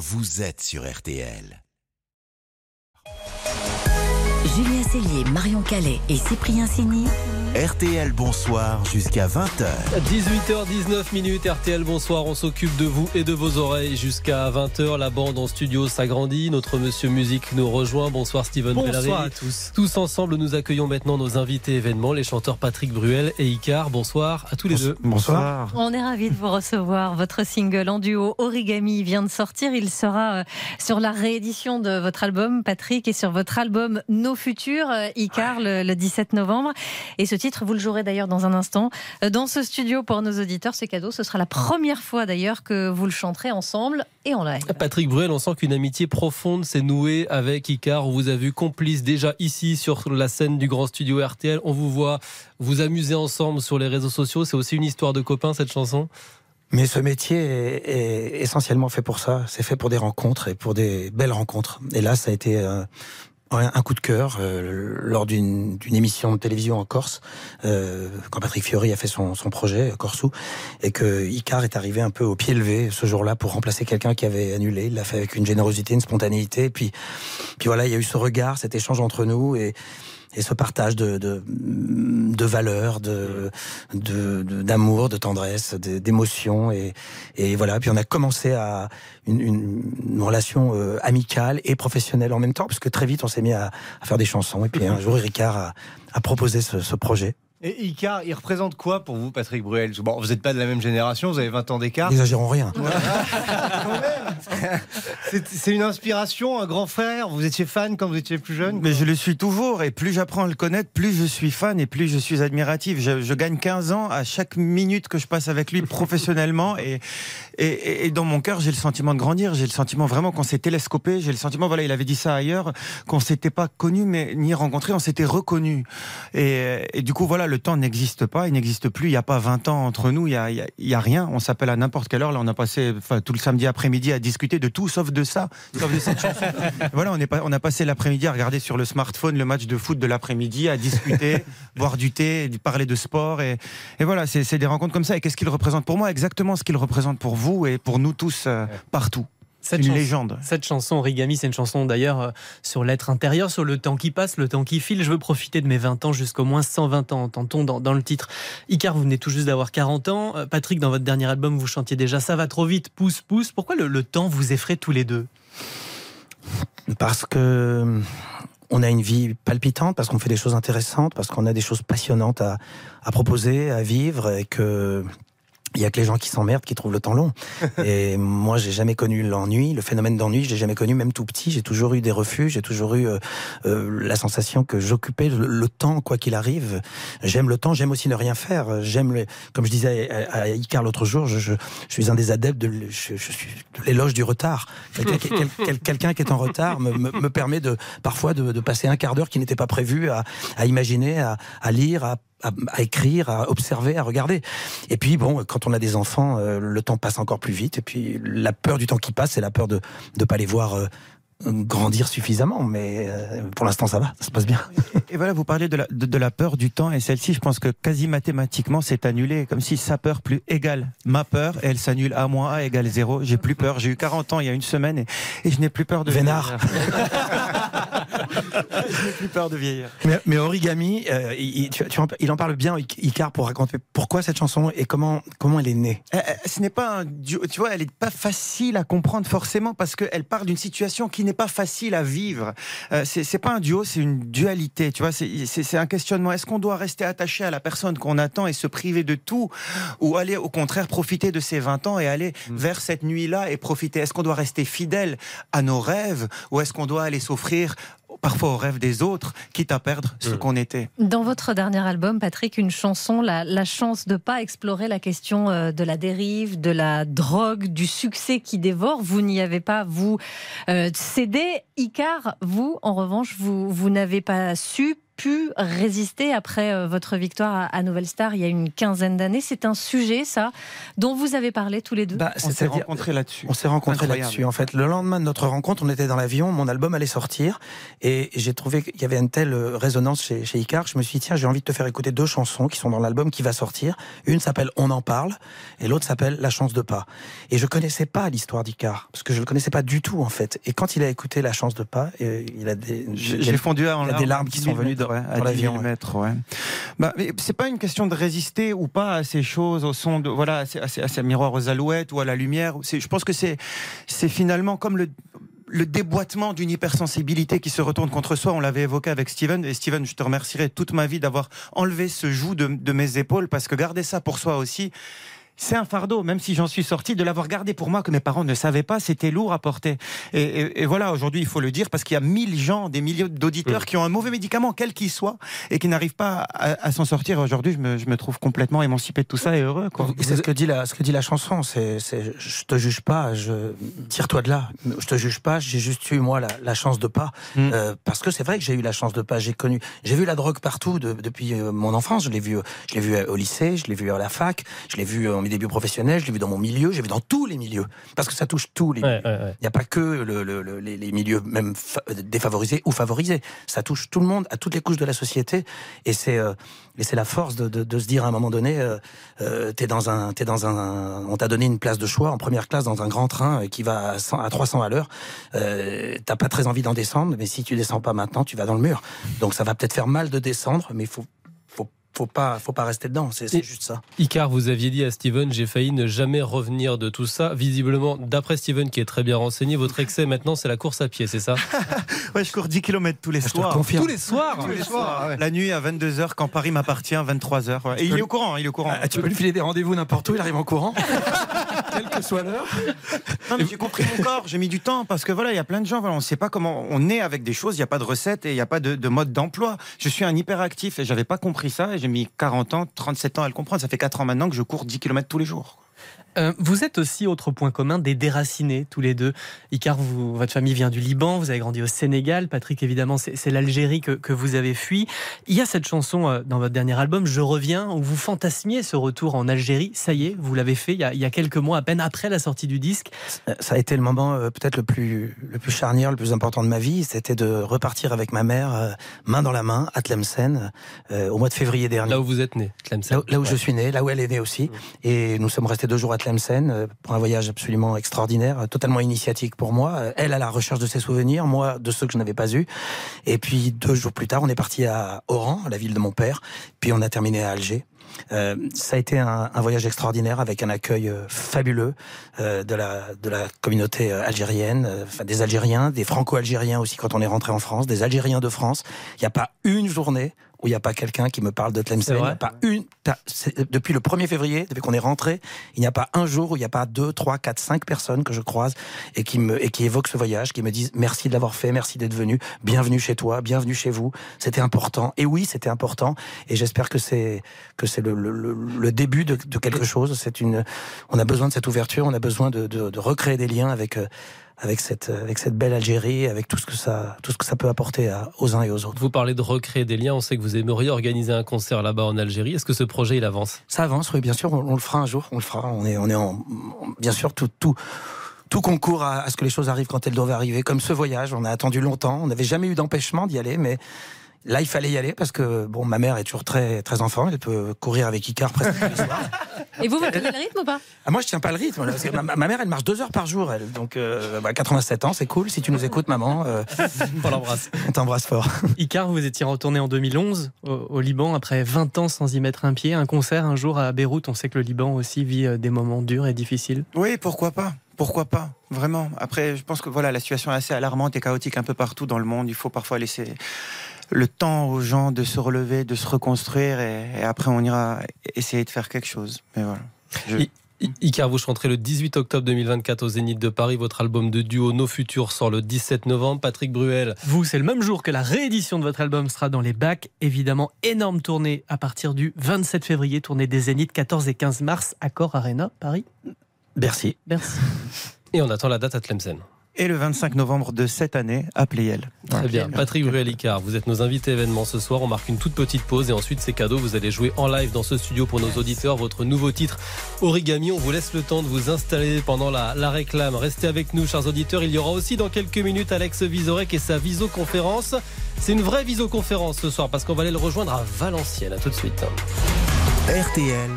vous êtes sur RTL. Julien Cellier, Marion Calais et Cyprien Sini. RTL Bonsoir jusqu'à 20h. 18h19 minutes RTL Bonsoir, on s'occupe de vous et de vos oreilles jusqu'à 20h. La bande en studio s'agrandit, notre monsieur musique nous rejoint. Bonsoir Steven Bonsoir à tous. Tous ensemble, nous accueillons maintenant nos invités événements, les chanteurs Patrick Bruel et Icar. Bonsoir à tous les deux. Bonsoir. On est ravis de vous recevoir. Votre single en duo Origami vient de sortir. Il sera euh, sur la réédition de votre album Patrick et sur votre album Nos Futurs, euh, Icar, le, le 17 novembre. Et ce titre, vous le jouerez d'ailleurs dans un instant euh, dans ce studio pour nos auditeurs. C'est cadeau. Ce sera la première fois d'ailleurs que vous le chanterez ensemble et en live. Patrick Bruel, on sent qu'une amitié profonde s'est nouée avec Icar. On vous a vu complice déjà ici sur la scène du grand studio RTL. On vous voit vous amuser ensemble sur les réseaux sociaux. C'est aussi une histoire de copains cette chanson Mais ce métier est, est essentiellement fait pour ça. C'est fait pour des rencontres et pour des belles rencontres. Et là, ça a été euh, un coup de cœur euh, lors d'une émission de télévision en Corse, euh, quand Patrick Fiori a fait son, son projet Corsou, et que Icar est arrivé un peu au pied levé ce jour-là pour remplacer quelqu'un qui avait annulé. Il l'a fait avec une générosité, une spontanéité. Et puis, puis voilà, il y a eu ce regard, cet échange entre nous et et ce partage de, de, de valeurs, de, de, d'amour, de, tendresse, d'émotion. Et, et voilà, puis on a commencé à une, une, une relation euh, amicale et professionnelle en même temps, parce que très vite on s'est mis à, à faire des chansons. Et puis un jour, Ricard a, a proposé ce, ce projet. Et Icar, il représente quoi pour vous, Patrick Bruel? Bon, vous n'êtes pas de la même génération, vous avez 20 ans d'écart. N'exagérons rien. C'est une inspiration, un grand frère. Vous étiez fan quand vous étiez plus jeune Mais je le suis toujours, et plus j'apprends à le connaître, plus je suis fan et plus je suis admiratif. Je, je gagne 15 ans à chaque minute que je passe avec lui professionnellement, et, et, et- et dans mon cœur, j'ai le sentiment de grandir. J'ai le sentiment vraiment qu'on s'est télescopé. J'ai le sentiment, voilà, il avait dit ça ailleurs, qu'on s'était pas connu, mais ni rencontré, on s'était reconnu. Et, et du coup, voilà, le temps n'existe pas, il n'existe plus. Il n'y a pas 20 ans entre nous, il y a, rien. On s'appelle à n'importe quelle heure. Là, on a passé enfin, tout le samedi après-midi à discuter de tout, sauf de ça, sauf de cette chanson. Voilà, on, est pas, on a passé l'après-midi à regarder sur le smartphone le match de foot de l'après-midi, à discuter, boire du thé, parler de sport. Et, et voilà, c'est c'est des rencontres comme ça. Et qu'est-ce qu'il représente pour moi? Exactement ce qu'il représente pour vous et pour nous tous euh, partout. C'est Cette une chanson- légende. Cette chanson Origami, c'est une chanson d'ailleurs euh, sur l'être intérieur, sur le temps qui passe, le temps qui file. Je veux profiter de mes 20 ans jusqu'au moins 120 ans, entend-on dans, dans le titre. Icar, vous venez tout juste d'avoir 40 ans. Euh, Patrick, dans votre dernier album, vous chantiez déjà Ça va trop vite, pousse, pousse. Pourquoi le, le temps vous effraie tous les deux? Parce que on a une vie palpitante, parce qu'on fait des choses intéressantes, parce qu'on a des choses passionnantes à, à proposer, à vivre, et que il y a que les gens qui s'emmerdent qui trouvent le temps long. Et moi, j'ai jamais connu l'ennui, le phénomène d'ennui. Je l'ai jamais connu, même tout petit. J'ai toujours eu des refuges. J'ai toujours eu euh, euh, la sensation que j'occupais le, le temps, quoi qu'il arrive. J'aime le temps. J'aime aussi ne rien faire. J'aime, le- comme je disais à, à Icar l'autre jour, je, je, je suis un des adeptes de, je, je suis de l'éloge du retard. Quelqu'un qui, quel- quel- quelqu'un qui est en retard me, me, me permet de parfois de, de passer un quart d'heure qui n'était pas prévu à, à imaginer, à, à lire, à à, à écrire, à observer, à regarder. Et puis bon, quand on a des enfants, euh, le temps passe encore plus vite. Et puis la peur du temps qui passe, c'est la peur de ne pas les voir euh, grandir suffisamment. Mais euh, pour l'instant, ça va, ça se passe bien. Et voilà, vous parlez de la, de, de la peur du temps, et celle-ci, je pense que quasi mathématiquement, c'est annulé, comme si sa peur plus égale ma peur, et elle s'annule à moins A égale zéro. J'ai plus peur. J'ai eu 40 ans il y a une semaine, et, et je n'ai plus peur de Vénard. je n'ai plus peur de vieillir. Mais, mais Origami, euh, il, il- tu- tu en- il en parle bien, Icar, pour raconter pourquoi cette chanson et comment, comment elle est née. Euh, euh, Ce n'est pas un duo, tu vois, elle n'est pas facile à comprendre forcément parce qu'elle parle d'une situation qui n'est pas facile à vivre. Euh, c'est pas un duo, c'est une dualité, tu vois, c'est- un questionnement. Est-ce qu'on doit rester attaché à la personne qu'on attend et se priver de tout ou aller au contraire profiter de ses 20 ans et aller vers cette nuit-là et profiter? Est-ce qu'on doit rester fidèle à nos rêves ou est-ce qu'on doit aller s'offrir parfois aux rêves des autres, quitte à perdre ce qu'on était Dans votre dernier album, Patrick, une chanson, la, la chance de pas explorer la question euh, de la dérive, de la drogue, du succès qui dévore. Vous n'y avez pas, vous, euh, cédé. Icar, vous, en revanche, vous, vous n'avez pas su pu résister après euh, votre victoire à- Nouvelle Star il y a une quinzaine d'années C'est un sujet, ça, dont vous avez parlé tous les deux Bah, On s'est rencontrés là-dessus. On s'est rencontrés là-dessus. En fait, le lendemain de notre rencontre, on était dans l'avion, mon album allait sortir, et j'ai trouvé qu'il y avait une telle euh, résonance chez, chez Icar. Je me suis dit, tiens, j'ai envie de te faire écouter deux chansons qui sont dans l'album qui va sortir. Une s'appelle On en parle, et l'autre s'appelle La chance de pas. Et je connaissais pas l'histoire d'Icar, parce que je le connaissais pas du tout, en fait. Et quand il a écouté La chance de pas, il a des, J'ai j'ai fondu en il y a des larmes qui sont venues dans- ouais, à dans 10 l'avion, 000 ouais. mètres, ouais. Bah, c'est pas une question de résister ou pas à ces choses, au son de voilà, à ces, à ces- à ces miroirs aux alouettes ou à la lumière. Je pense que c'est c'est finalement comme le le déboîtement d'une hypersensibilité qui se retourne contre soi, on l'avait évoqué avec Steven. Et Steven, je te remercierai toute ma vie d'avoir enlevé ce joug de, de mes épaules, parce que garder ça pour soi aussi, c'est un fardeau, même si j'en suis sorti, de l'avoir gardé pour moi que mes parents ne savaient pas, c'était lourd à porter. Et, et- et voilà, aujourd'hui, il faut le dire, parce qu'il y a mille gens, des milliers d'auditeurs qui ont un mauvais médicament, quel qu'il soit, et qui n'arrivent pas à, à s'en sortir. Aujourd'hui, je me, je me trouve complètement émancipé de tout ça et heureux. C'est ce que dit la, ce que dit la chanson. C'est, je te juge pas, je tire-toi de là. Je te juge pas. J'ai juste eu moi la, la chance de pas, Mm. Euh, parce que c'est vrai que j'ai eu la chance de pas. J'ai connu, j'ai vu la drogue partout de- depuis euh, mon enfance. Je l'ai vu, je l'ai vu au lycée, je l'ai vu à la fac, je l'ai vu en mes débuts professionnels, je l'ai vu dans mon milieu, j'ai vu dans tous les milieux, parce que ça touche tous les. Ouais, ouais. Il n'y a pas que le- le- le- les, les milieux même fa- défavorisés ou favorisés. Ça touche tout le monde, à toutes les couches de la société. Et c'est euh, et c'est la force de, de- de se dire à un moment donné, euh, euh, t'es dans un, t'es dans un, on t'a donné une place de choix en première classe dans un grand train qui va à, 100 à 300 à l'heure. T'as pas très envie d'en descendre, mais si tu descends pas maintenant, tu vas dans le mur. Donc ça va peut-être faire mal de descendre, mais il faut, faut, pas, faut pas rester dedans. C'est juste ça. Icar, vous aviez dit à Steven, j'ai failli ne jamais revenir de tout ça. Visiblement, d'après Steven, qui est très bien renseigné, votre excès maintenant, c'est la course à pied, c'est ça? Ouais, je cours 10 km tous les Je te soirs. Tous les soirs Tous les soirs, La nuit à 22h, quand Paris m'appartient, 23h. ouais. Et il est au courant, il est au courant. Ah, tu peux lui filer des rendez-vous n'importe où, il arrive en courant, quelle que soit l'heure. Non, mais j'ai compris mon corps, j'ai mis du temps parce que voilà, il y a plein de gens, voilà, on ne sait pas comment on est avec des choses, il n'y a pas de recette et il n'y a pas de, de mode d'emploi. Je suis un hyperactif et j'avais pas compris ça et j'ai mis 40 ans, 37 ans à le comprendre. Ça fait 4 ans maintenant que je cours 10 km tous les jours. Euh, vous êtes aussi, autre point commun, des déracinés tous les deux. Icar, vous, votre famille vient du Liban, vous avez grandi au Sénégal. Patrick, évidemment, c'est l'Algérie que, que vous avez fui. Il y a cette chanson euh, dans votre dernier album, Je reviens, où vous fantasmiez ce retour en Algérie. Ça y est, vous l'avez fait il y, a, il y a quelques mois, à peine après la sortie du disque. Ça a été le moment euh, peut-être le plus, le plus charnière, le plus important de ma vie. C'était de repartir avec ma mère, euh, main dans la main, à Tlemcen, euh, au mois de février dernier. Là où vous êtes né, Tlemcen. Là où, là où je suis né, là où elle est née aussi. Et nous sommes restés deux jours à Euh, pour un voyage absolument extraordinaire, euh, totalement initiatique pour moi. Euh, Elle à la recherche de ses souvenirs, moi de ceux que je n'avais pas eus. Et puis deux jours plus tard, on est parti à Oran, la ville de mon père. Puis on a terminé à Alger. Euh, ça a été un, un voyage extraordinaire avec un accueil euh, fabuleux euh, de la de la communauté euh, algérienne, euh, enfin des Algériens, des Franco-Algériens aussi quand on est rentré en France, des Algériens de France. Il n'y a pas une journée où il n'y a pas quelqu'un qui me parle de Tlemcen. Il a pas une. Depuis le 1er février, depuis qu'on est rentré, il n'y a pas un jour où il n'y a pas deux, trois, quatre, cinq personnes que je croise et qui me et qui évoquent ce voyage, qui me disent merci de l'avoir fait, merci d'être venu, bienvenue chez toi, bienvenue chez vous. C'était important. Et oui, c'était important. Et j'espère que c'est que c'est le, le, le- le début de, de quelque chose. C'est une. On a besoin de cette ouverture. On a besoin de, de, de recréer des liens avec. euh, avec cette, avec cette belle Algérie, avec tout ce que ça, tout ce que ça peut apporter à- aux uns et aux autres. Vous parlez de recréer des liens, on sait que vous aimeriez organiser un concert là-bas en Algérie. Est-ce que ce projet, il avance? Ça avance, oui, bien sûr, on, on le fera un jour, on le fera. On est, on est en, bien sûr, tout, tout, tout concourt à, à ce que les choses arrivent quand elles doivent arriver. Comme ce voyage, on a attendu longtemps, on n'avait jamais eu d'empêchement d'y aller, mais là, il fallait y aller parce que, bon, ma mère est toujours très, très enfant, elle peut courir avec Icar presque tous les soirs. Et vous, vous tenez le rythme ou pas? Ah, moi, je tiens pas le rythme, là, parce que ma, ma mère, elle marche deux heures par jour, elle. Donc, euh, bah, 87 ans, c'est cool. Si tu nous écoutes, maman, euh, On l'embrasse. on t'embrasse fort. Icar, vous étiez retourné en 2011 au, au Liban après 20 ans sans y mettre un pied. Un concert un jour à Beyrouth. On sait que le Liban aussi vit euh, des moments durs et difficiles. Oui, pourquoi pas? Pourquoi pas? Vraiment. Après, je pense que voilà, la situation est assez alarmante et chaotique un peu partout dans le monde. Il faut parfois laisser le temps aux gens de se relever, de se reconstruire et, et après on ira essayer de faire quelque chose. Mais voilà. Je- Icar, vous chanterez le 18 octobre 2024 au Zénith de Paris. Votre album de duo Nos Futurs sort le 17 novembre. Patrick Bruel, Vous, c'est le même jour que la réédition de votre album sera dans les bacs. Évidemment, énorme tournée à partir du 27 février, tournée des Zéniths 14 et 15 mars, Accor Arena, Paris. Merci. Merci. et on attend la date à Tlemcen. Et le 25 novembre de cette année à Playel. Très bien. Patrick Bruel-Icard, vous êtes nos invités événements ce soir. On marque une toute petite pause et ensuite c'est cadeau. Vous allez jouer en live dans ce studio pour nos auditeurs votre nouveau titre Origami. On vous laisse le temps de vous installer pendant la, la réclame. Restez avec nous, chers auditeurs. Il y aura aussi dans quelques minutes Alex Vizorek et sa visioconférence. C'est une vraie visioconférence ce soir parce qu'on va aller le rejoindre à Valenciennes. À tout de suite. RTL.